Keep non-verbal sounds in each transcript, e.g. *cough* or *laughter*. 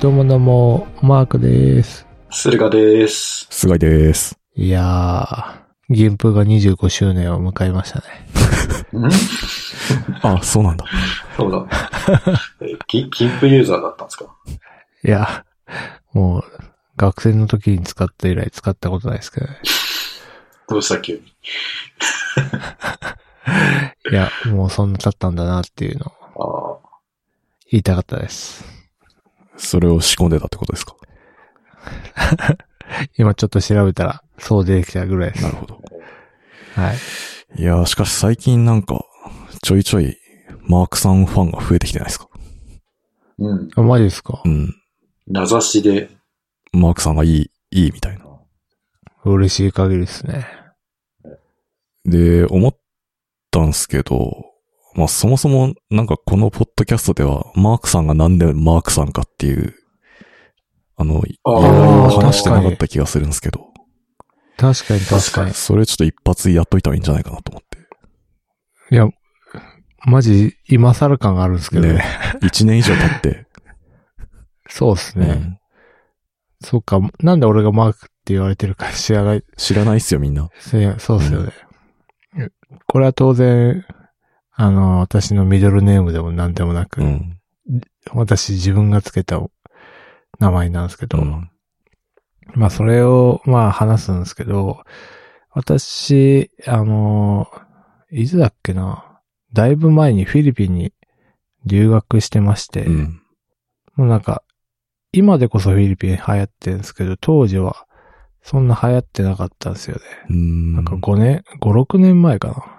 どうもどうも、マークです。駿河です。菅井です。いやー、銀プが25周年を迎えましたね。ん？*laughs* あ、そうなんだ。そうだ。え、キキンプユーザーだったんですか？いや、もう、学生の時に使った以来使ったことないですけどね。どうした急に？*laughs* いや、もうそんな経ったんだなっていうのをあ言いたかったです。それを仕込んでたってことですか？*laughs* 今ちょっと調べたら、そう出てきたぐらいです。なるほど。はい。いやー、しかし最近なんか、ちょいちょい、マークさんファンが増えてきてないですか？うん。あ、マジですか？うん。名指しで、マークさんがいい、いいみたいな。嬉しい限りですね。で、思ったんすけど、まあそもそもなんかこのポッドキャストでは、マークさんがなんでマークさんかっていう、あの、いあーろいろ話してなかった気がするんですけど、確かに確かに。それちょっと一発やっといたらいいんじゃないかなと思って。いや、マジ、今更感があるんですけどね。ね一年以上経って、そうですね。うんそうか、なんで俺がマークって言われてるか知らない。知らないっすよみんな。せそうですよね。これは当然、あの、私のミドルネームでも何でもなく、うん。私自分がつけた名前なんですけど、うんまあそれを、まあ話すんですけど、私、あの、いつだっけな、だいぶ前にフィリピンに留学してまして、うん。もうなんか、今でこそフィリピン流行ってるんですけど、当時はそんな流行ってなかったんですよね。なんか5年、5、6年前かな。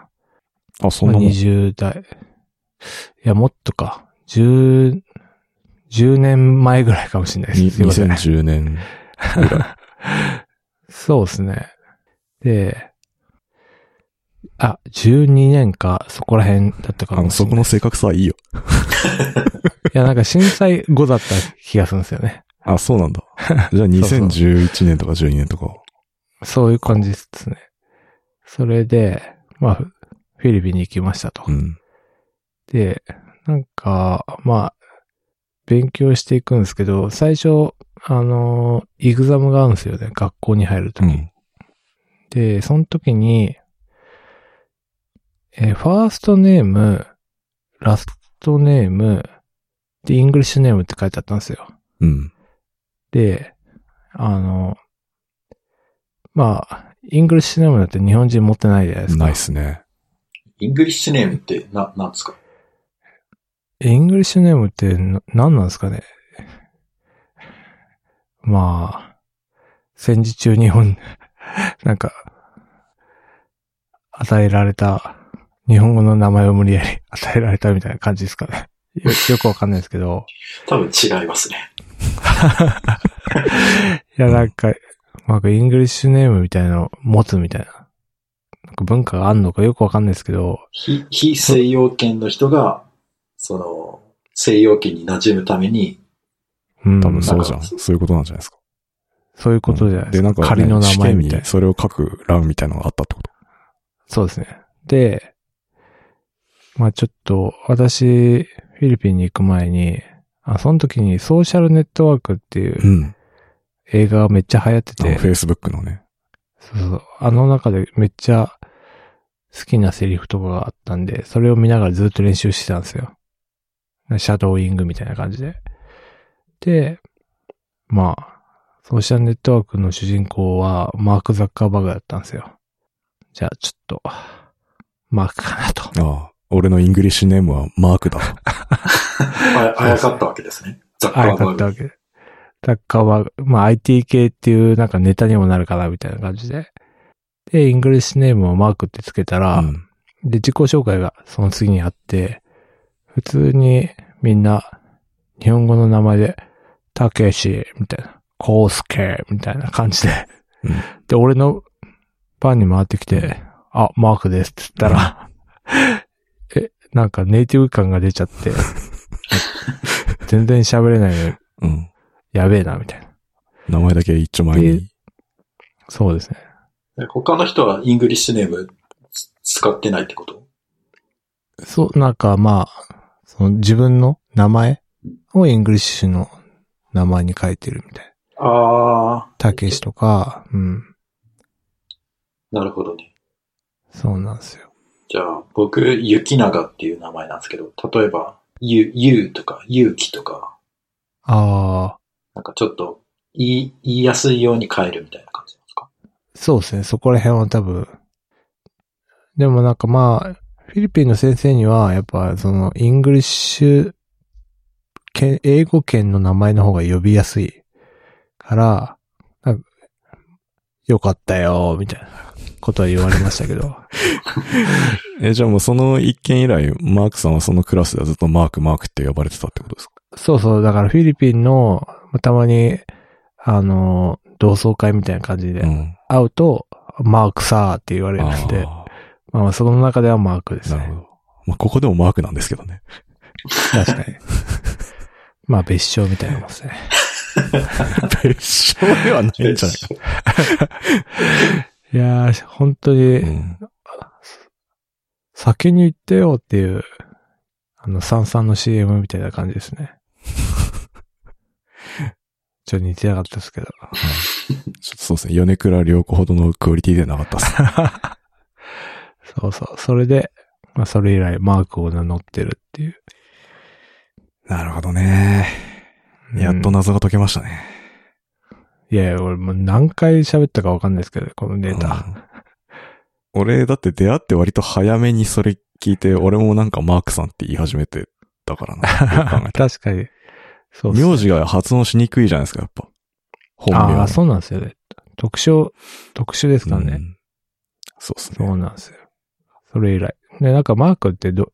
あ、そんなもん。20代。いや、もっとか。10、10年前ぐらいかもしれないにです。すいません。2010年。*laughs* そうですね。で、あ、12年か、そこら辺だったかあの、もしれない。そこの正確さはいいよ。*laughs* いや、なんか震災後だった気がするんですよね。あ、そうなんだ。*laughs* じゃあ2011年とか12年とか。そういう感じですね。それで、まあ、フフィリピンに行きましたと。うん。で、なんか、まあ、勉強していくんですけど、最初、あの、イグザムがあるんですよね。学校に入るとき、うん。で、その時に、えーファーストネーム、ラストネーム、で、 English name って書いてあったんですよ。うん。で、あの、まあ、 English name だって日本人持ってないじゃないですか。ないっすね。 English name ってな、なんですか？ English name ってな何なんですかね？まあ、戦時中日本、*laughs* なんか、与えられた、日本語の名前を無理やり *laughs* 与えられたみたいな感じですかね？よよくわかんないですけど。多分違いますね。*laughs* いや、なんか、なんか English name みたいなのを持つみたいな。なんか文化があんのかよくわかんないですけど、非、非西洋圏の人が、その、西洋圏に馴染むために、うん、多分そうじゃん。そういうことなんじゃないですか。そういうことじゃないですか。で、なんかね、仮の名前試験みたいな。にそれを書く欄みたいなのがあったってこと？そうですね。で、まあちょっと、私、フィリピンに行く前に、あ、その時にソーシャルネットワークっていううん。映画がめっちゃ流行ってて、あの、Facebook のね。そうそう。あの中でめっちゃ好きなセリフとかがあったんで、それを見ながらずっと練習してたんですよ。シャドーイングみたいな感じで。で、まあ、ソーシャルネットワークの主人公はマーク・ザッカーバーグだったんですよ。じゃあちょっと、マークかなと。ああ。俺の English name はマークだと。*laughs* ああやかったわけですね。ザッカあやーバーグ。かったわけで。ザッカーバーグ、まあ IT 系っていうなんかネタにもなるかなみたいな感じで。で、 English name をマークってつけたら、うん。で、自己紹介がその次にあって、普通にみんな日本語の名前で、たけし、みたいな、こうすけ、みたいな感じで。うんで、俺の番に回ってきて、あ、マークですって言ったら、え、なんかネイティブ感が出ちゃって、*laughs* 全然喋れないのに、うん。やべえな、みたいな。名前だけ一丁前に。そうですね。で他の人は English nameつ使ってないってこと？そう、なんかまあ、その自分の名前を English の名前に書いてるみたいな。あたけしとか、うん。ー、なるほどね。そうなんですよ。じゃあ、僕、雪永っていう名前なんですけど、例えば、ゆ、ゆうとか、ゆうきとか、ああ、なんかちょっと、言い、言いやすいように変えるみたいな感じですか？そうですね。そこら辺は多分。でもなんかまあ、フィリピンの先生には、やっぱその、 English 圏、英語圏の名前の方が呼びやすいから、なんかよかったよ、みたいなことは言われましたけど。*laughs* え、じゃあもうその一件以来、マークさんはそのクラスではずっとマークマークって呼ばれてたってことですか？そうそう、だからフィリピンの、まあたまに、あの、同窓会みたいな感じでうん。会うと、マークさーって言われるんで、あまあその中ではマークですね。ーなるほど。まあ、ここでもマークなんですけどね。確かに。*laughs* まあ別称みたいなもんですね。別称ではないんじゃないか。*laughs* いやー、本当に、うん。先に行ってよっていう、あの、サンサンの CM みたいな感じですね。ちょっと似てなかったですけど。ちょっとそうですね。米倉良子ほどのクオリティではなかったっす。*laughs* そうそう。それで、まあそれ以来マークを名乗ってるっていう。なるほどね。やっと謎が解けましたね。いやいや、俺もう何回喋ったかわかんないですけど、このデータ。うん俺、だって出会って割と早めにそれ聞いて、俺もなんかマークさんって言い始めてたからな。*laughs* 確かに。そうね名字が発音しにくいじゃないですか、やっぱ。本名ああ、そうなんですよね。特徴、特殊ですからね。うんそうですそね。うなんですよ。それ以来。で、なんかマークってど、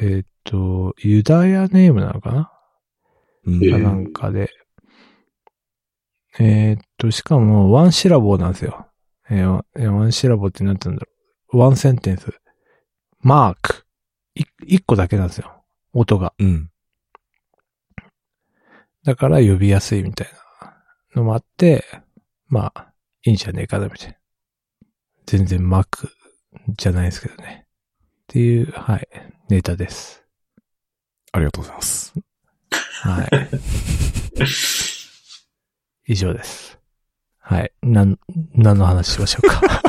えーっと、ユダヤネームなのかな？うんなんかで。えーっと、しかも、ワンシラボーなんですよ。えーえーワンシラボーって何て言うんだろう。ワンセンテンス。マーク。い一個だけなんですよ。音が。うん。だから呼びやすいみたいなのもあって、まあ、いいんじゃねえかな、みたいな。全然マークじゃないですけどね。っていう、はい、ネタです。ありがとうございます。はい。以上です。はい。なん、何の話しましょうか。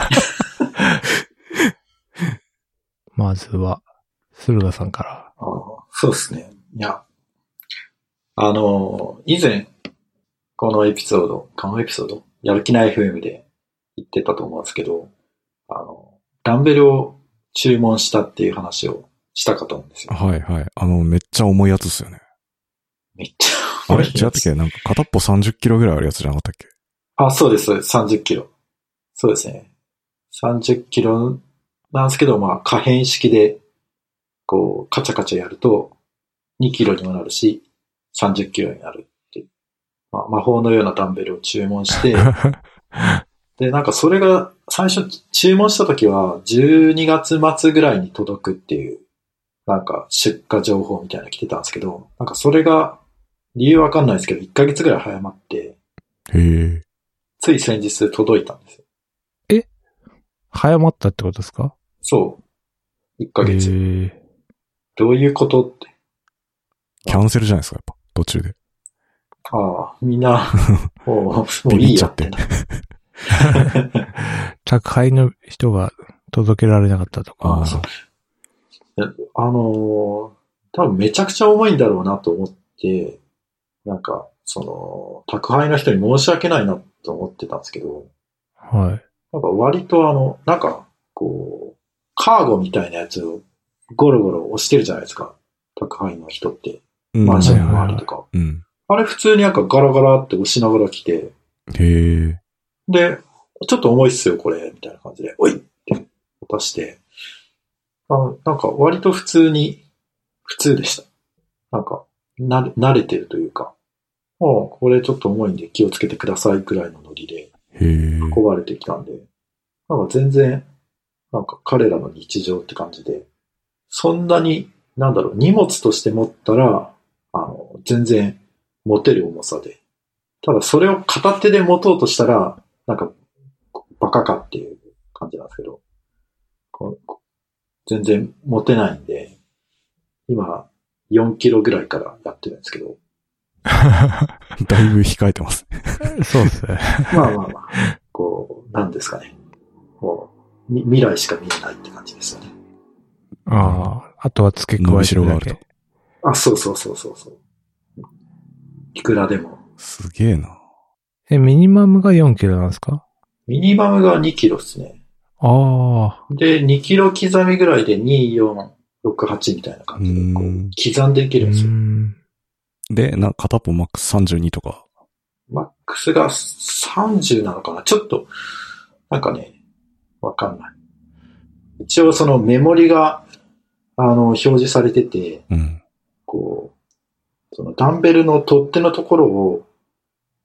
*laughs* まずは、駿河さんから。あーそうですね。いや、あの、以前、このエピソード、このエピソード、やる気ない FM で言ってたと思うんですけど、あの、ダンベルを注文したっていう話をしたかと思うんですよ。はいはい。あの、めっちゃ重いやつですよね。めっちあゃれ違ったっけ？なんか片っぽ30キロぐらいあるやつじゃなかったっけ？あ、そうです、そうです。30キロ。そうですね。30キロなんですけど、まあ、可変式で、こう、カチャカチャやると、2キロにもなるし、30キロになるっていう。まあ、魔法のようなダンベルを注文して、*laughs* で、なんかそれが、最初注文した時は、12月末ぐらいに届くっていう、なんか出荷情報みたいなの来てたんですけど、なんかそれが、理由わかんないですけど、1ヶ月ぐらい早まって、へえ。つい先日届いたんですよ。早まったってことですか？そう。1ヶ月。えーどういうことって。キャンセルじゃないですか、やっぱ。途中で。ああ、みんな、*laughs* もう、もうビビっちゃっていいやってな。宅配の人が届けられなかったとか。あのー多分めちゃくちゃ重いんだろうなと思って、なんか、その、宅配の人に申し訳ないなと思ってたんですけど、はい。なんか割とあの、なんか、こう、カーゴみたいなやつをゴロゴロ押してるじゃないですか。宅配の人って。うんマンションの周りとか。うん。あれ普通になんかガラガラって押しながら来て、へえ。で、ちょっと重いっすよ、これ、みたいな感じで、おいって渡して、あなんか割と普通に、普通でした。なんか、なれ、慣れてるというか、もうこれちょっと重いんで気をつけてくださいくらいのノリで。運ばれてきたんで、なんか全然、なんか彼らの日常って感じで、そんなに、なんだろう、荷物として持ったら、あの、全然持てる重さで。ただそれを片手で持とうとしたら、なんか、バカかっていう感じなんですけど、全然持てないんで、今、4キロぐらいからやってるんですけど、*laughs* だいぶ控えてます。*laughs* そうですね。まあまあまあ、こう、なんですかね。こう、み未来しか見えないって感じですよね。ああ、あとは付け加えてるだけ。あ、そうそうそうそうそう。いくらでも。すげえな。え、ミニマムが4キロなんですか？ミニマムが2キロですね。ああ、で、2キロ刻みぐらいで2、4、6、8みたいな感じで、こううん刻んでいけうるんですよ。ん。で、な、片っぽマックス32とか。マックスが30なのかな？ちょっと、なんかね、わかんない。一応そのメモリが、あの、表示されてて、うん。こう、そのダンベルの取っ手のところを、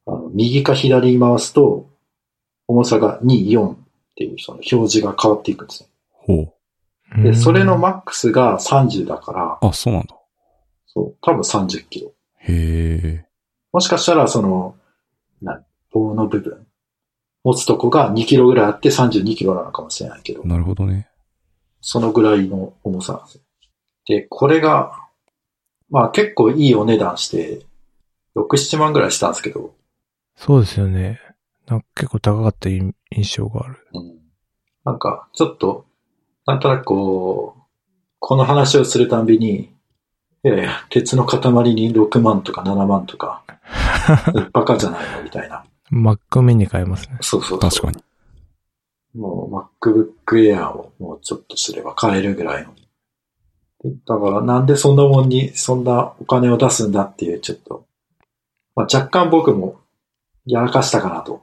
あの右か左に回すと、重さが2、4っていうその表示が変わっていくんですね。ほで、うんそれのマックスが30だから、う。あ、そうなんだ。そう、多分30キロ。へえ。もしかしたら、その、な、棒の部分、持つとこが2キロぐらいあって32キロなのかもしれないけど、なるほどね。そのぐらいの重さなんですよ。で、これが、まあ結構いいお値段して、6、7万ぐらいしたんですけど、そうですよね。なんか結構高かった印印象がある。うんなんか、ちょっと、なんとなくこう、この話をするたんびに、いやいや、鉄の塊に6万とか7万とか、*laughs* バカじゃないのみたいな。Mac mini 買えますね。そうそうそう。確かに。もう MacBook Air をもうちょっとすれば買えるぐらいの。だからなんでそんなもんにそんなお金を出すんだっていうちょっと、まあ、若干僕もやらかしたかなと。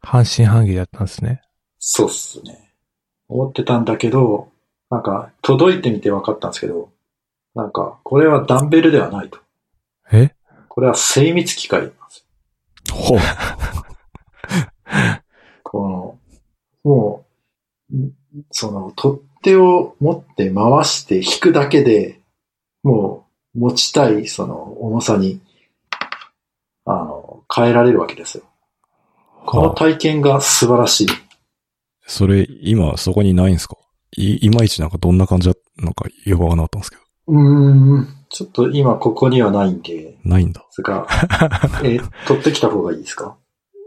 半信半疑だったんですね。そうっすね。思ってたんだけど、なんか届いてみて分かったんですけど、なんかこれはダンベルではないと。え？これは精密機械なんですよ。ほう。*laughs* この、もう、んその、取っ手を持って回して引くだけで、もう、持ちたい、その、重さに、あの、変えられるわけですよ。このはあ体験が素晴らしい。それ、今、そこにないんすか？い、いまいちなんかどんな感じだ、なんか、よくわかんなかったんですけど。うーん、ちょっと今ここにはないんで、ないんだ。ですが、え、取ってきた方がいいですか？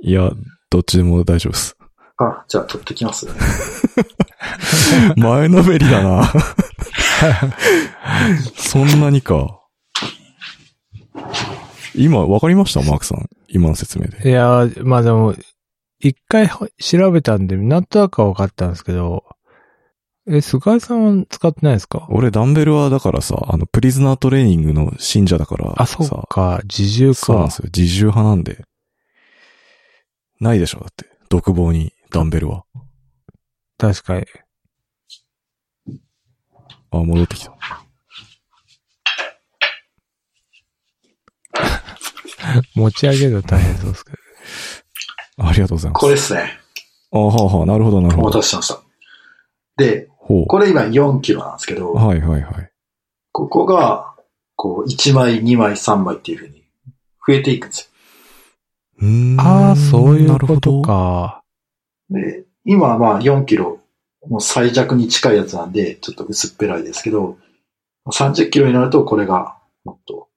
いや、どっちでも大丈夫です。あ、じゃあ取ってきます。*laughs* 前のめりだな。*laughs* そんなにか。今、わかりました？マークさん。今の説明いで。やー、まあでも、一回ほ調べたんで、なんとなくは分かったんですけど、え、菅井さんは使ってないですか？俺、ダンベルはだからさ、あの、プリズナートレーニングの信者だから。あ、そさうか、自重かそうなんです。よ。自重派なんで。ないでしょ、だって。独房にダンベルは。確かに。あ、戻ってきた。*laughs* 持ち上げるの大変そうですけど。ありがとうございます。これですね。あはあはあ、なるほど、なるおほど。待たせしました。で。これ今4キロなんですけど、はいはいはい。ここが、こう、1枚、2枚、3枚っていう風に増えていくんですうーんああ、そういうなるほどことか。よ。で、今はまあ4キロ、もう最弱に近いやつなんで、ちょっと薄っぺらいですけど、30キロになるとこれがもっと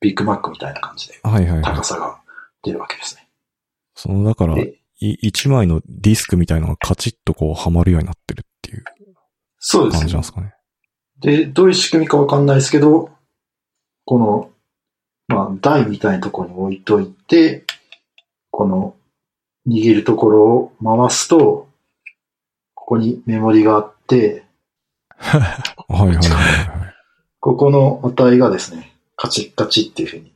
ビッグマックみたいな感じではいはいはい高。さが出るわけですね。その、だから、でい一枚のディスクみたいのがカチッとこうはまるようになってるっていう感じなんですかね。で、どういう仕組みかわかんないですけど、この、まあ、台みたいなところに置いといて、この、握るところを回すと、ここにメモリがあって、*laughs* はいはいはいはい。ここの値がですね、カチッカチッっていう風に、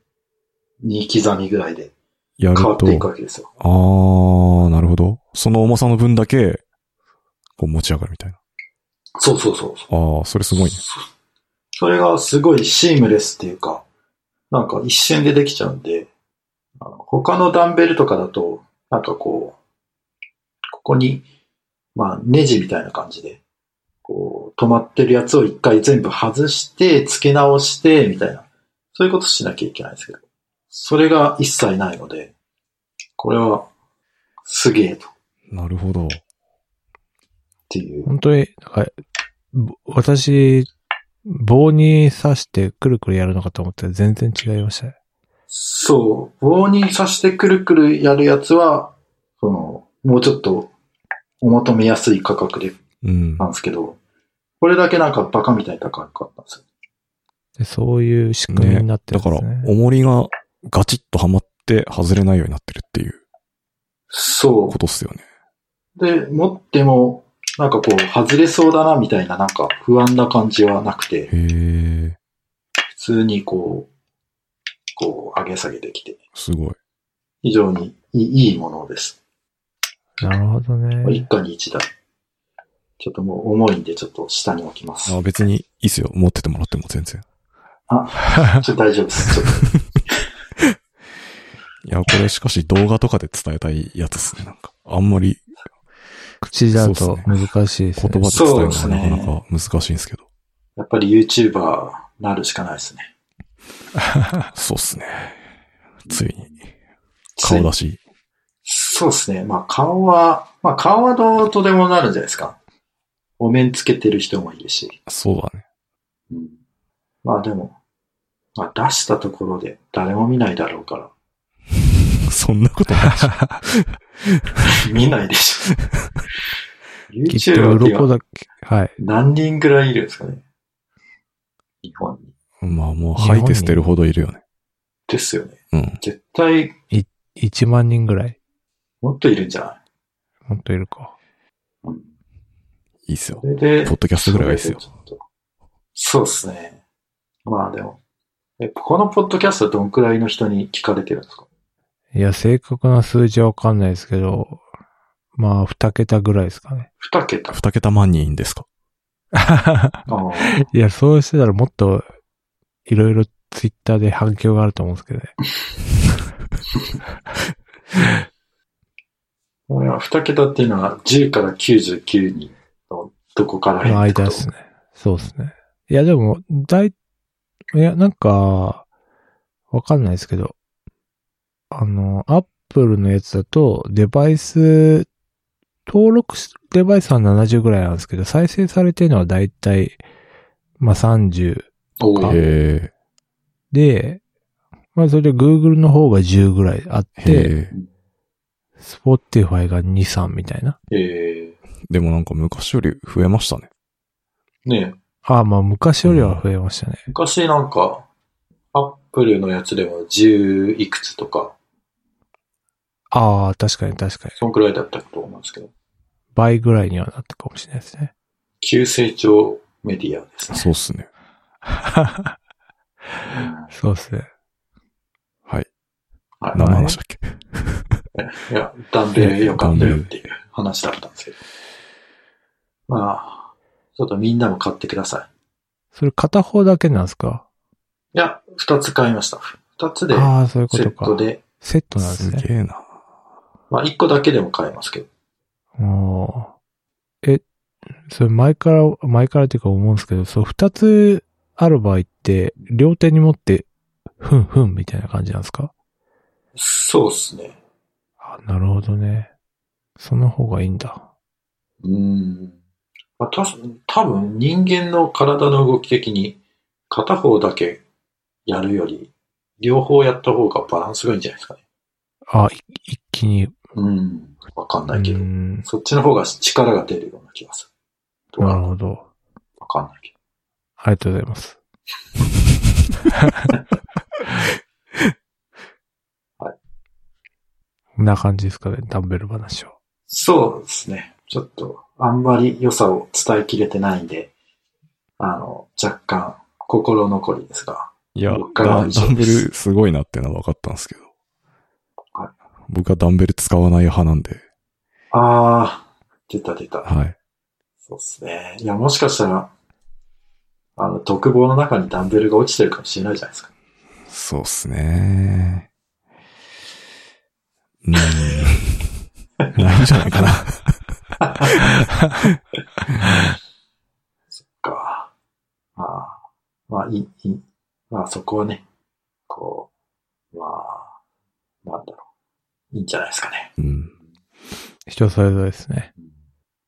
2刻みぐらいで変わっていくわけですよ。あー、なるほど。その重さの分だけ、こう持ち上がるみたいな。そうそうそうそう。あー、それすごいね。それがすごいシームレスっていうか、なんか一瞬でできちゃうんで、他のダンベルとかだと、なんかこう、ここに、まあネジみたいな感じで、こう、止まってるやつを一回全部外して、付け直して、みたいな、そういうことしなきゃいけないんですけど、それが一切ないので、これは、すげえと、っなるほど。ていう。本当に、私、棒に刺してくるくるやるのかと思ったら全然違いましたね。そう、棒に刺してくるくるやるやつは、その、もうちょっとお求めやすい価格でうん。なんですけど、これだけなんかバカみたいに高かったんですよ。でそういう仕組みになってるだからんですね。、重りがガチッとはまって外れないようになってるっていうそことっすよね。う。で、持っても、なんかこう、外れそうだなみたいな、なんか不安な感じはなくて、へえ、普通にこう、こう、上げ下げできて、すごい。非常にいいいいものです。なるほどね。一家に一台。ちょっともう重いんで、ちょっと下に置きます。あ別にいいっすよ。持っててもらっても全然。ちょっと大丈夫です。ちょっ *laughs* いや、これしかし動画とかで伝えたいやつっすね。なんか、あんまり口だと難しいですね。言葉で伝えるのがそうですねなかなか難しいんですけど。とやっぱり YouTuber なるしかないですね。*laughs* そうっすね。ついに、顔出し。そうですね。まあ顔は、まあ顔はどうとでもなるんじゃないですか。お面つけてる人もいるし。そうだね。うん、まあでも、まあ出したところで誰も見ないだろうから。*laughs* そんなことないし。*laughs* 見ないでしょ。きっと YouTuber って今鱗だけ、はい。何人ぐらいいるんですかね。日本に。まあもう吐いて捨てるほどいるよね。ですよね。うん。絶対1万人ぐらい。もっといるんじゃない？もっといるか。うんいいっすよそ。れで、ポッドキャストぐらいはいいっすよそれでちょっとそうですね。まあでも、え、このポッドキャストはどんくらいの人に聞かれてるんですか？いや、正確な数字はわかんないですけど、まあ、二桁ぐらいですかね。二桁？二桁万人ですか？*laughs* いや、そうしてたらもっと、いろいろツイッターで反響があると思うんですけどね。*laughs* これは二桁っていうのは10から99人のどこからの間ですね。そうですね。いや、でも、だい、いや、なんか、わかんないですけど、あの、アップルのやつだと、デバイス、登録しデバイスは70ぐらいなんですけど、再生されてるのはだいたい、まあ30おーへで、まあそれで Google の方が10ぐらいあっえ。て。Spotify が2、3みたいな。えでもなんか昔より増えましたね。ー、ねえああ、まあ昔よりは増えましたね。昔なんか、アップルのやつでも10いくつとか、ああ、確かに確かに。そんくらいだったと思うんですけど、倍ぐらいにはなったかもしれないですね。急成長メディアですね。そうっすね。*laughs* そうっすね。はい。はい何の話だっけ？いや、ダンベルよかったよっていう話だったんですけど。まあ、ちょっとみんなも買ってください。それ片方だけなんですか？いや、二つ買いました。二つで、ああ、そういうこセ。ットで、セットなんですね。すげえな。まあ一個だけでも買えますけど。おーえ、それ前から、前からっていうか思うんですけど、そう二つある場合って、両手に持って、ふんふんみたいな感じなんですか？そうっすね。あなるほどね。その方がいいんだ。うーん。まあ、た多分人間の体の動き的に片方だけやるより、両方やった方がバランスがいいんじゃないですかね。あ、い一気に。うん。わかんなういけど。ん。そっちの方が力が出るような気がする。なるほど。わかんないけありがとうございます。はい。こんな感じですかね、ダンベル話を。そうですね。ちょっと、あんまり良さを伝えきれてないんで、あの、若干、心残りですが。いや、ダンベルすごいなっていうのは分かったんですけどはい。僕はダンベル使わない派なんで、あー、出た出た。はい。そうですね。いや、もしかしたら、あの、独房の中にダンベルが落ちてるかもしれないじゃないですか。そうっすね。うーん。*laughs* ないんじゃないかな。そっか。まあ、まあ、いい、いい。まあ、そこはね、こう、まあ、なんだろう。いいんじゃないですかね。うん。人それぞれですね。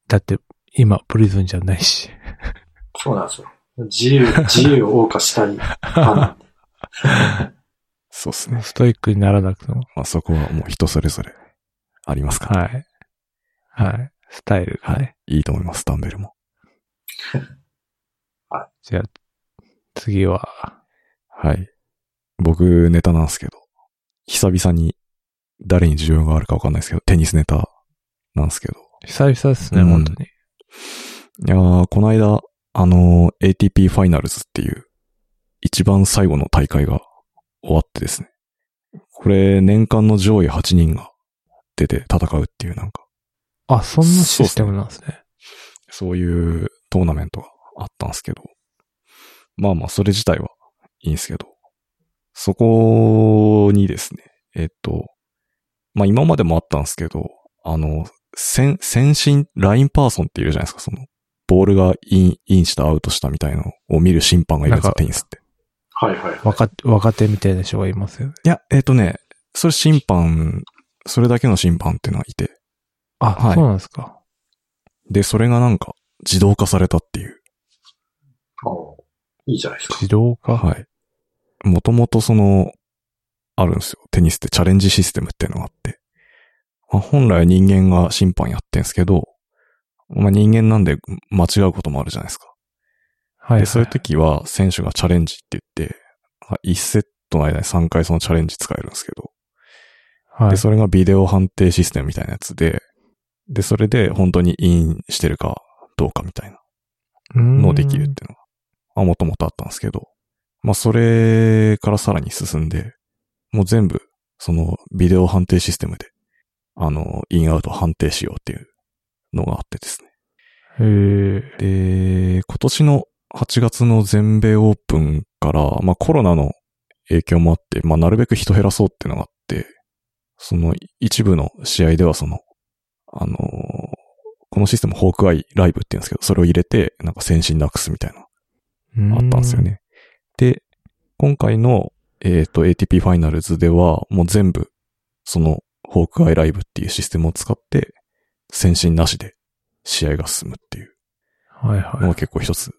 だって、今、プリズンじゃないし。そうなんですよ。自由、*laughs* 自由を謳歌したい。*laughs* そうですね。ストイックにならなくても。まあそこはもう人それぞれありますから、はい。はい。スタイルがね。いいと思います、ダンベルも。*laughs* じゃあ、次は、はい。僕、ネタなんですけど、久々に誰に需要があるかわかんないですけど、テニスネタなんですけど。久々ですね、うん本当に。いやー、この間、あのー ATP ファイナルズっていう、一番最後の大会が終わってですね。これ、年間の上位8人が出て戦うっていうなんか、あ、そんなシステムなんですね。そういうトーナメントがあったんですけど、まあまあ、それ自体はいいんですけど、そこにですね、えっと、まあ今までもあったんですけど、あの、線、線審、line person っているじゃないですか、その、ボールがイン、インしたアウトしたみたいのを見る審判がいるんですよ、テニスって。はいはいはい。若、若手みたいな人がいますよね。いや、えっ、とね、それ審判、それだけの審判っていうのがいて、あ、はいそうなんですか。で、それがなんか自動化されたっていう。ああいいじゃないですか。自動化？はい。もともとその、あるんですよ。テニスってチャレンジシステムっていうのがあって。まあ、本来は人間が審判やってんすけど、まあ、人間なんで間違うこともあるじゃないですか。はい、はい。で、そういう時は選手がチャレンジって言って、1セットの間に3回そのチャレンジ使えるんですけど、はいで、。それがビデオ判定システムみたいなやつで、で、それで本当にインしてるかどうかみたいなのをできるっていうのが、まあ、もともとあったんですけど、まあ、それからさらに進んで、もう全部、その、ビデオ判定システムで、あの、インアウト判定しようっていうのがあってですね。へえ。で、今年の8月の全米オープンから、まあ、コロナの影響もあって、まあ、なるべく人減らそうってのがあって、その一部の試合ではその、あのーこのシステムホークアイライブって言うんですけど、それを入れて、なんか先進なくすみたいなあったんですよね。で、今回の、えっ、と、ATP ファイナルズでは、もう全部、その、ホークアイライブっていうシステムを使って、先進なしで試合が進むっていううん。はいのがはい。結構一つ、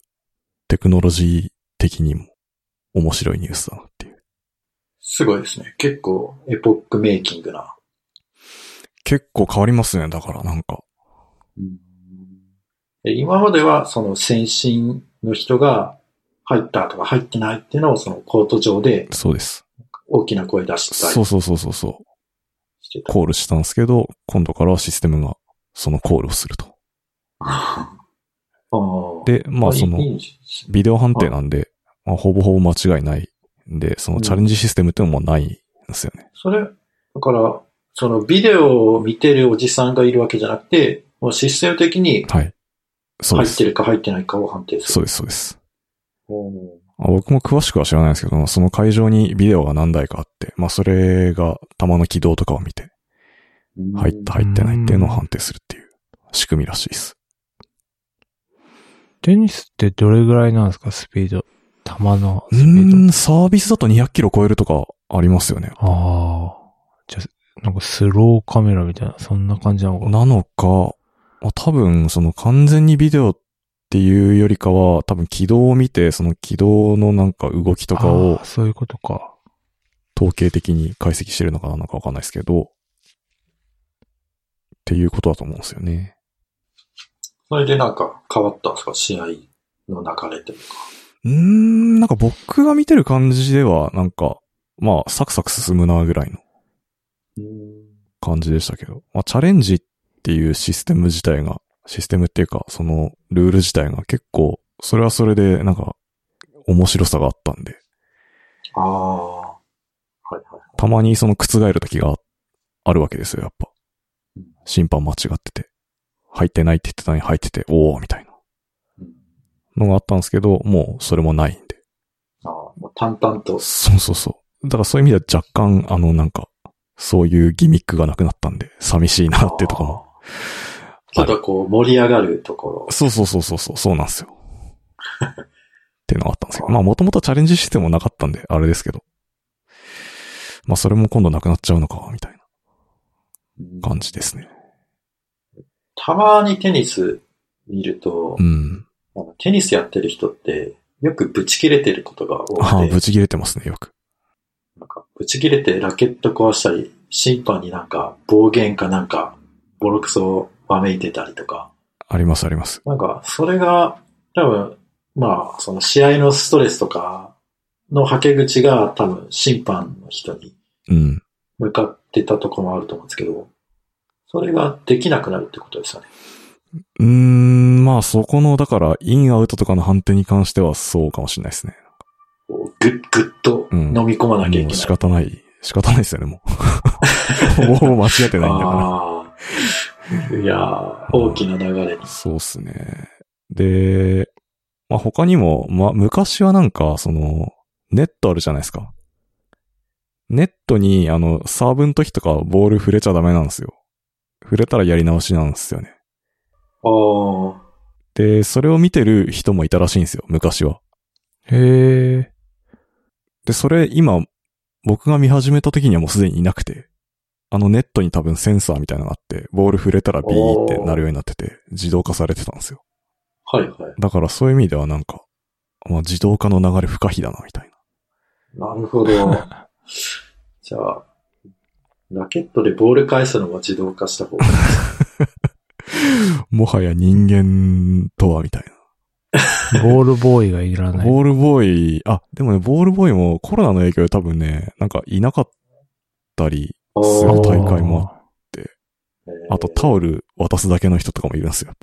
テクノロジー的にも面白いニュースだなっていう。すごいですね。結構エポックメイキングな。結構変わりますね、だからなんか。で今まではその先進の人が入ったとか入ってないっていうのをそのコート上でそうです。大きな声出したりそうそうそうそうそう。してた。コールしたんですけど、今度からはシステムがそのコールをすると。*laughs* で、まあそのビデオ判定なんで、まあ、ほぼほぼ間違いないんで、そのチャレンジシステムっていうのもないんですよね。それ、だから、そのビデオを見てるおじさんがいるわけじゃなくて、もうシステム的にはい。入って。るか入ってないかを判定する。そうです、そうです。僕も詳しくは知らないですけど、その会場にビデオが何台かあって、まあそれが弾の軌道とかを見て、入った入ってないっていうのを判定するっていう仕組みらしいです。テニスってどれぐらいなんですか？スピード。球のうスピード。ーん、サービスだと200キロ超えるとかありますよね。ああ。じゃあ、なんかスローカメラみたいな、そんな感じなのかな？なのか、あ多分その完全にビデオっていうよりかは、多分軌道を見て、その軌道のなんか動きとかをそういうことか。統計的に解析してるのかなのかわかんないですけど、っていうことだと思うんですよね。それでなんか変わったんですか？試合の流れというか。うーん、なんか僕が見てる感じでは、なんか、まあ、サクサク進むなぐらいの感じでしたけど、まあ、チャレンジっていうシステム自体が、システムっていうか、そのルール自体が結構、それはそれで、なんか、面白さがあったんで、ああ。はいはい。たまにその覆る時があるわけですよ、やっぱうん。審判間違ってて。入ってないって言ってたのに入ってて、おーみたいなうんのがあったんですけど、もうそれもないんで。ああ、もう淡々と。そうそうそう。だからそういう意味では若干、あの、なんか、そういうギミックがなくなったんで、寂しいなっていうところも。あー。ちょっとこう盛り上がるところ。そうそうそうそうそう、そうなんですよ。っていうのがあったんですけど。まあもともとチャレンジシステムもなかったんで、あれですけど。まあそれも今度なくなっちゃうのか、みたいうんな感じですね。たまにテニス見るとう、ん。テニスやってる人ってよくブチ切れてることが多ああ、くて、ぶち切れてますね、よく。なんかブチ切れてラケット壊したり、審判になんか暴言かなんか、ボロクソわめいてたりとか、ありますあります。なんか、それが、多分、まあ、その試合のストレスとかのはけ口が多分審判の人にうん。向かってたところもあると思うんですけど、それができなくなるってことですよね。うーん、まあそこの、だから、インアウトとかの判定に関してはそうかもしれないですね。ぐっぐっとうん飲み込まなきゃいけない。仕方ない。仕方ないですよね、もう。*laughs* もう間違ってないんだかああ。いやー、大きな流れにら。。そうっすね。で、まあ他にも、まあ昔はなんか、その、ネットあるじゃないですか。ネットに、あの、サーブの時とかボール触れちゃダメなんですよ。触れたらやり直しなんですよね。ああ。で、それを見てる人もいたらしいんですよ、昔は。へえ。で、それ今、僕が見始めた時にはもうすでにいなくて、あのネットに多分センサーみたいなのがあって、ボール触れたらビーってなるようになってて、自動化されてたんですよ。はいはい。だからそういう意味ではなんか、まあ自動化の流れ不可避だな、みたいな。なるほど。*laughs* じゃあ、ラケットでボール返すのも自動化した方がいい。*laughs* もはや人間とは、みたいボールボーイがいらな。ない。ボールボーイ、あ、でもね、ボールボーイもコロナの影響で多分ね、なんかいなかったり、する大会もえーあとタオル渡すだけの人とかもいるんですよ、やっ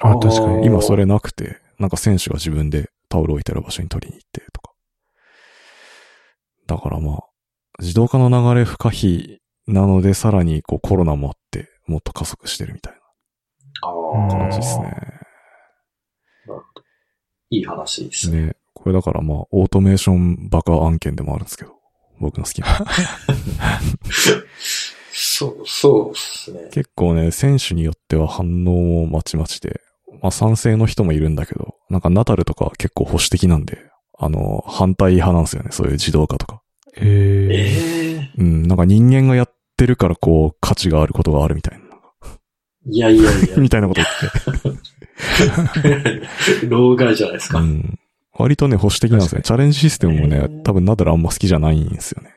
ぱ。あ、確かに。今それなくて、なんか選手が自分でタオル置いてる場所に取りに行ってとか。だからまあ、自動化の流れ不可避なので、さらにこうコロナもあって、もっと加速してるみたいな感じですね。いい話ですね。ね、これだからまあ、オートメーションバカ案件でもあるんですけど、僕の好きな。そう、そうですね。結構ね、選手によっては反応もまちまちで、まあ賛成の人もいるんだけど、なんかナタルとか結構保守的なんで、あの、反対派なんですよね、そういう自動化とか。へえ。ええうん、なんか人間がやってるからこう、価値があることがあるみたいな。いやいやいや。*laughs* みたいなこと言って。*laughs* 老害じゃないですか。うん。割とね、保守的なんですね。チャレンジシステムもねへー、多分ナダルあんま好きじゃないんですよね。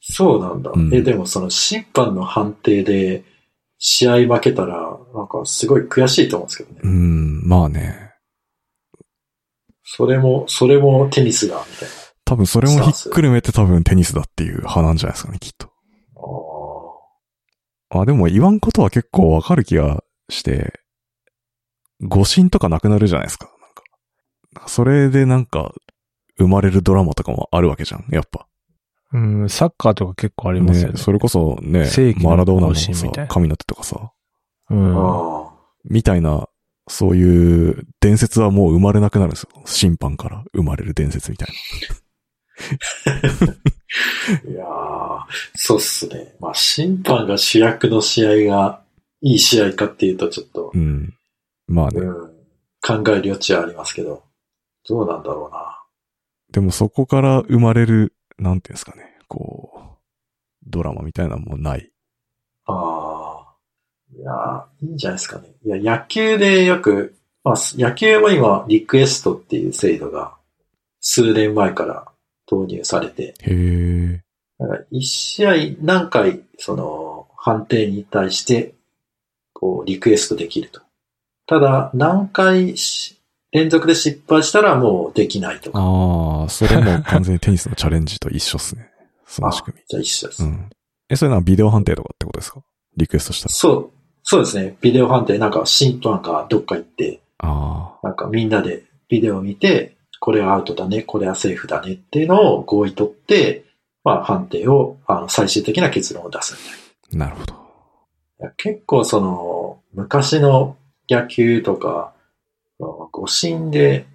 そうなんだ。うんえ、でもその審判の判定で試合負けたら、なんかすごい悔しいと思うんですけどね。うん、まあね。それも、それもテニスだ、みたいな。多分それもひっくるめて多分テニスだっていう派なんじゃないですかね、きっと。ああ、でも言わんことは結構わかる気がして、誤審とかなくなるじゃないですか。なんか。それでなんか、生まれるドラマとかもあるわけじゃん、やっぱ。うん、サッカーとか結構ありますよね。それこそね世紀、のマラドーナのさ神の手とかさ、うん。あみたいな、そういう伝説はもう生まれなくなるんですよ。審判から生まれる伝説みたいいやーそうっすね。まあ審判が主役の試合がいい試合かっていうとちょっと、な。うん。まあね。うん、考える余地はありますけど、どうなんだろうな。でもそこから生まれる、なんていうんですかね、こう、ドラマみたいなのもない。ああ。いやーいいんじゃないですかね。いや、野球でよく、まあ、野球も今、リクエストっていう制度が数年前から導入されて、へえ。なんか一試合何回、その、判定に対して、こう、リクエストできると。ただ、何回し連続で失敗したらもうできないとか。ああ、それも完全にテニスのチャレンジと一緒っすね。*laughs* その仕組じゃあ一緒です。み。うん。え、それなビデオ判定とかってことですか？リクエストしたら。そう、そうですね。ビデオ判定、なんか審判がどっか行って、あなんかみんなでビデオを見て、これはアウトだね、これはセーフだねっていうのを合意取って、まあ判定を、あの最終的な結論を出すみたいあ、なるほど。な。結構その、昔の野球とか、誤審で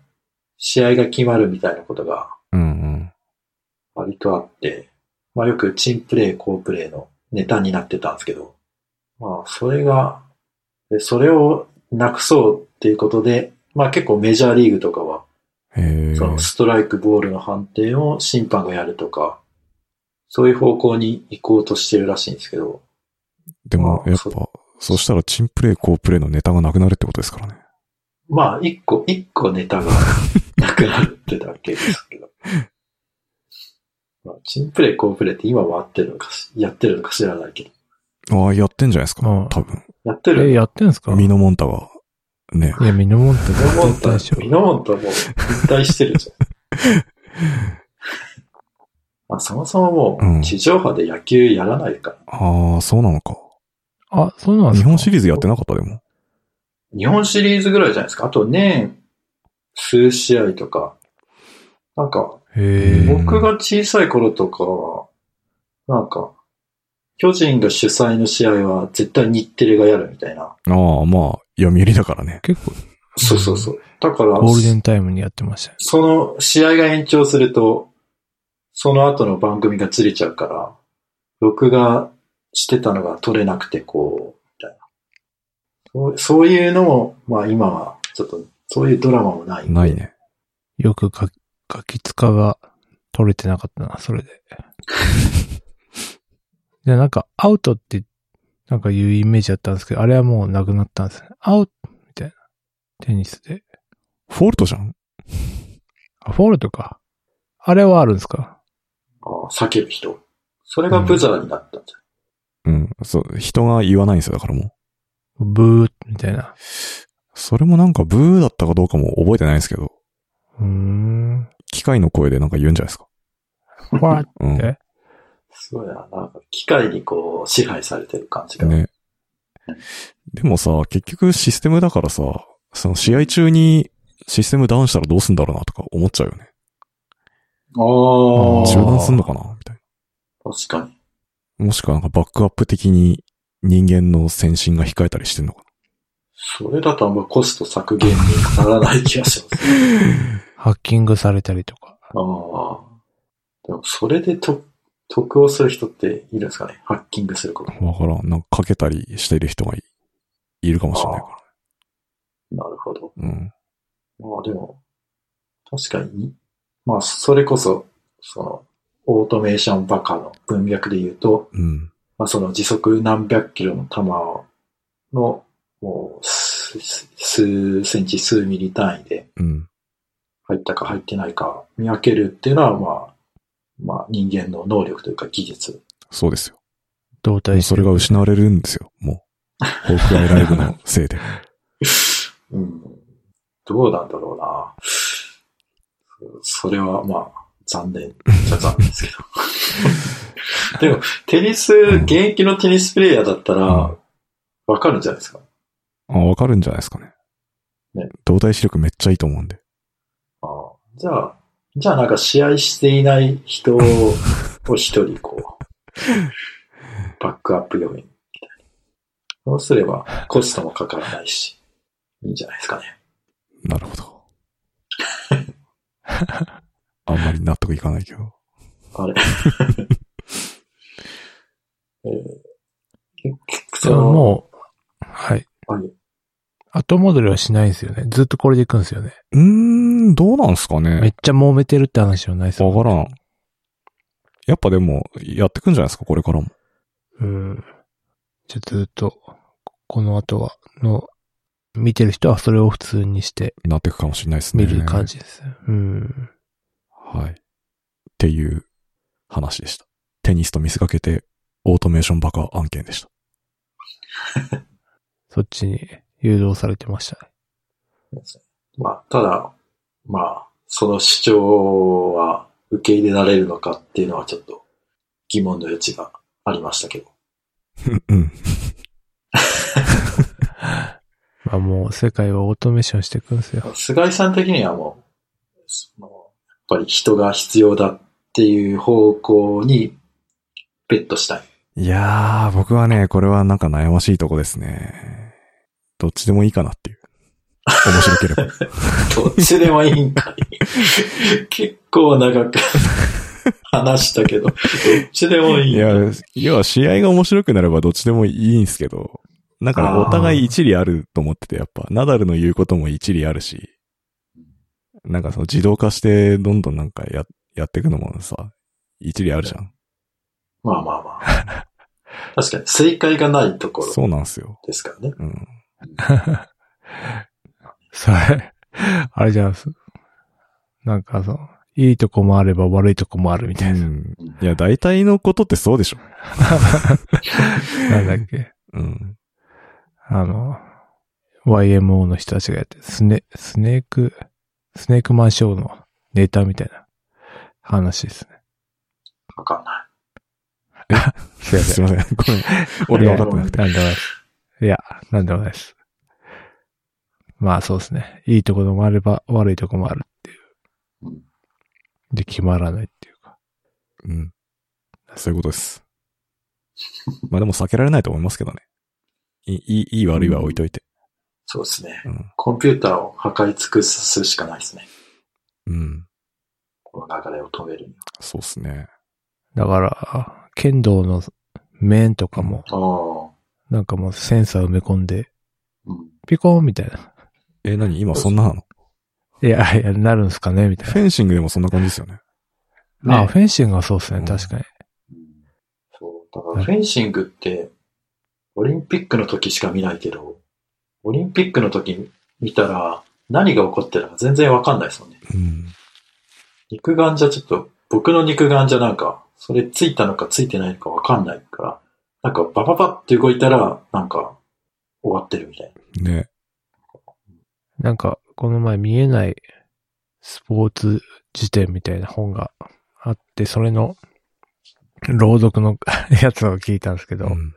試合が決まるみたいなことが。割とあって、まあよくチンプレー、コープレーのネタになってたんですけど、まあそれが、でそれをなくそうっていうことで、まあ結構メジャーリーグとかは。そのストライクボールの判定を審判がやるとか、そういう方向に行こうとしてるらしいんですけど、でも、あそやっぱ、そうしたらチンプレイ、コープレイのネタがなくなるってことですからね。まあ一個、一個ネタが *laughs* なくなってたわけですけど。まあ、チンプレイ、コープレイって今は合ってるのかし、やってるのか知らないけど。ああ、やってんじゃないですかうん。多分。え、やってるやってんすか？ミノモンタが、ね。いや、ミノモンタミノモンタ絶対でしょ、。ミノモンタもう引退してるじゃん。*laughs* まあ、そもそももうんう、地上波で野球やらないから。ああ、そうなのか。あ、そうなんです日か本シリーズやってなかったでも。日本シリーズぐらいじゃないですか？あと年、数試合とか。なんか。僕が小さい頃とかは、なんか、巨人が主催の試合は絶対日テレがやるみたいな。ああ、まあ、読売だからね。結構、そうそうそう。だから、ゴールデンタイムにやってましたね。その試合が延長すると、その後の番組がずれちゃうから、録画してたのが撮れなくて、こう、みたいな。そうそういうのも、まあ今は、ちょっと、そういうドラマもないんで。ないね。よくガガキツカが取れてなかったな、それで。*laughs* で、なんか、アウトって、なんかいうイメージだったんですけど、あれはもうなくなったんですね。アウトみたいな。テニスで。フォルトじゃん？あ、フォールトか。あれはあるんですか？ああ叫ぶ人。それがブザーになったんじうん。そう、人が言わないんですよ、だからもう。ブーみたいな。それもなんかブーだったかどうかも覚えてないんですけど、うーん。機械の声でなんか言うんじゃないですか？ファーうん。すごいな。なんか、機械にこう、支配されてる感じが。ね。でもさ、結局システムだからさ、その試合中にシステムダウンしたらどうすんだろうなとか思っちゃうよね。ああ、ー中断すんのかな？みたい確かに。な。もしくはなんかバックアップ的に人間の先進が控えたりしてんのかそれだとあんまコスト削減にならない気がします。*laughs* ハッキングされたりとか。ああ。でも、それでと得をする人っているんですかね？ハッキングすること。なわからん。なんかかけたりしてる人がいいるかもしれないかなるほど。ら。うん。まあでも、確かに、まあそれこそ、その、オートメーションバカの文脈で言うと、うん。まあその時速何百キロの球の、もう数、数センチ、数ミリ単位でうん。入ったか入ってないか見分けるっていうのは、まあ、まあ人間の能力というか技術。そうですよ。も動体うそれが失われるんですよ。もう。ホークアイライブのせいで。*laughs* うん。どうなんだろうな。それはまあ、残念じゃ残念ですけど。*laughs* でも、テニス、現役のテニスプレイヤーだったうんら、わかるんじゃないですか？あ、わかるんじゃないですかね。ね動体視力めっちゃいいと思うんで。ああじゃあ、じゃあなんか試合していない人を一人こう、*laughs* バックアップ要員みたいな。そうすればコストもかからないし、いいんじゃないですかね。なるほど。あんまり納得いかないけど。あれ。*laughs* えー結でももう、はい。はい後戻りはしないんですよね。ずっとこれで行くんですよね。うーん、どうなんすかねめっちゃ揉めてるって話はないですよ。わからん。やっぱでも、やってくんじゃないですか、これからも。うん。じゃあずっと、この後は、の、見てる人はそれを普通にしてなっていくかもしれないですね。見る感。じです。うん。はい。っていう話でした。テニスと見せかけて、オートメーションバカ案件でした。*laughs* そっちに誘導されてましたね。まあ、ただ、まあ、その主張は受け入れられるのかっていうのはちょっと疑問の余地がありましたけど。うん。*laughs* まあもう世界はオートメーションしていくんですよ。菅井さん的にはもう、そのやっぱり人が必要だっていう方向にベットしたい。いやー、僕はね、これはなんか悩ましいとこですね。どっちでもいいかなっていう。面白ければ。*laughs* どっちでもいいんかい。結構長く *laughs* 話したけど、どっちでもいい。いや、要は試合が面白くなればどっちでもいいんすけど、なんかお互い一理あると思ってて、やっぱ、ナダルの言うことも一理あるし、なんかその自動化してどんどんなんかや、やっていくのもさ、一理あるじゃん。まあまあまあ。確かに正解がないところそうなんすよ。ですからね。うん。それ、あれじゃんす。なんかその、いいとこもあれば悪いとこもあるみたいな。うん。いや、大体のことってそうでしょ。*laughs* なんだっけ。うん。あの、YMO の人たちがやってるスネ、スネーク、スネークマンショーのネタみたいな話ですね。わかんない。すいません。すいません。ごめん。俺が分かってなくて。なんでもないや、なんでもないです。まあそうですね。いいところもあれば悪いところもあるっていう。うんで、決まらないっていうか。うん。そういうことです。まあでも避けられないと思いますけどね。いい、いい悪いは置いといて。そうですね。うん。コンピューターを破壊尽くすしかないですね。うん。この流れを止めるにそうっすね。だから、剣道の面とかも、は。あなんかもうセンサー埋め込んで。ピコーンみたいな。え、何？今そんななの？いや、いや、なるんすかね？みたいフェンシングでもそんな感じですよね。な。あ、ねフェンシングはそうですね。うん確かに。うんそう。だからフェンシングって、オリンピックの時しか見ないけど、オリンピックの時見たら何が起こってるのか全然わかんないですもんね。うん。肉眼じゃちょっと、僕の肉眼じゃなんか、それついたのかついてないのかわかんないから、なんかバババって動いたら、なんか終わってるみたいな。ね。なんか、この前見えないスポーツ辞典みたいな本があって、それの朗読のやつを聞いたんですけど、うん。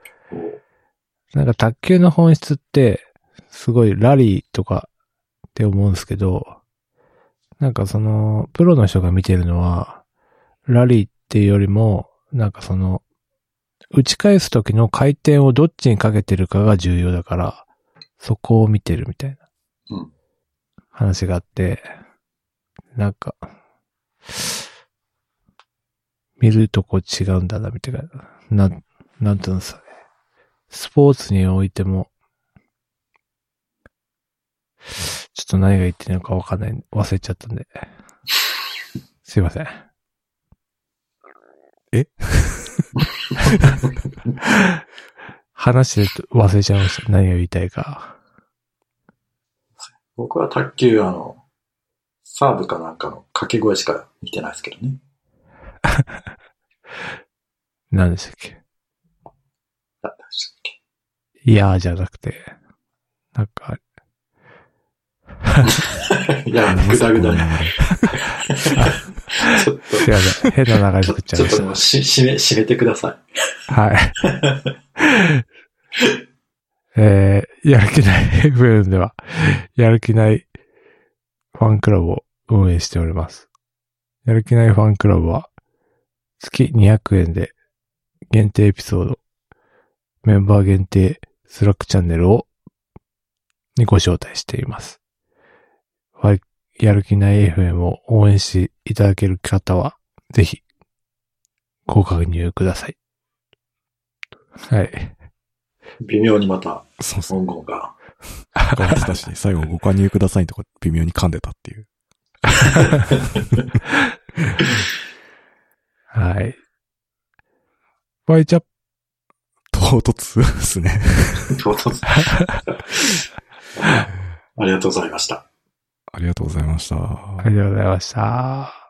なんか卓球の本質って、すごいラリーとかって思うんですけど、なんかその、プロの人が見てるのは、ラリーっていうよりも、なんかその、打ち返す時の回転をどっちにかけてるかが重要だから、そこを見てるみたいなうん。話があって、なんか、見るとこ違うんだな、みたいな。なん、なんていうんですかね。スポーツにおいても、ちょっと何が言ってるのかわかんない、忘れちゃったんで。すいません。え？話して忘れちゃいました。何が言いたいか。僕は卓球、あの、サーブかなんかの掛け声しか見てないですけどね。*laughs* 何でしたっけ？何でしたっけ？いやーじゃなくて、なんか、いや、ぐだぐだに。ちょっと、すいません。変な流れ作っちゃいましちょっともうし、締め、締めてください。た。はい。えー、やる気ない FM では、やる気ないファンクラブを運営しております。やる気ないファンクラブは、月200円で限定エピソード、メンバー限定スラックチャンネルを、にご招待しています。わやる気ない FM を応援していただける方は、ぜひ、ご確認ください。はい。微妙にまたそうそう。文言が。変わってたし、最後ご加入くださいのとこ微妙に噛んでたっていう。*laughs* はい。バイチャッ唐突ですね。唐突 *laughs* ありがとうございました。ありがとうございました。ありがとうございました。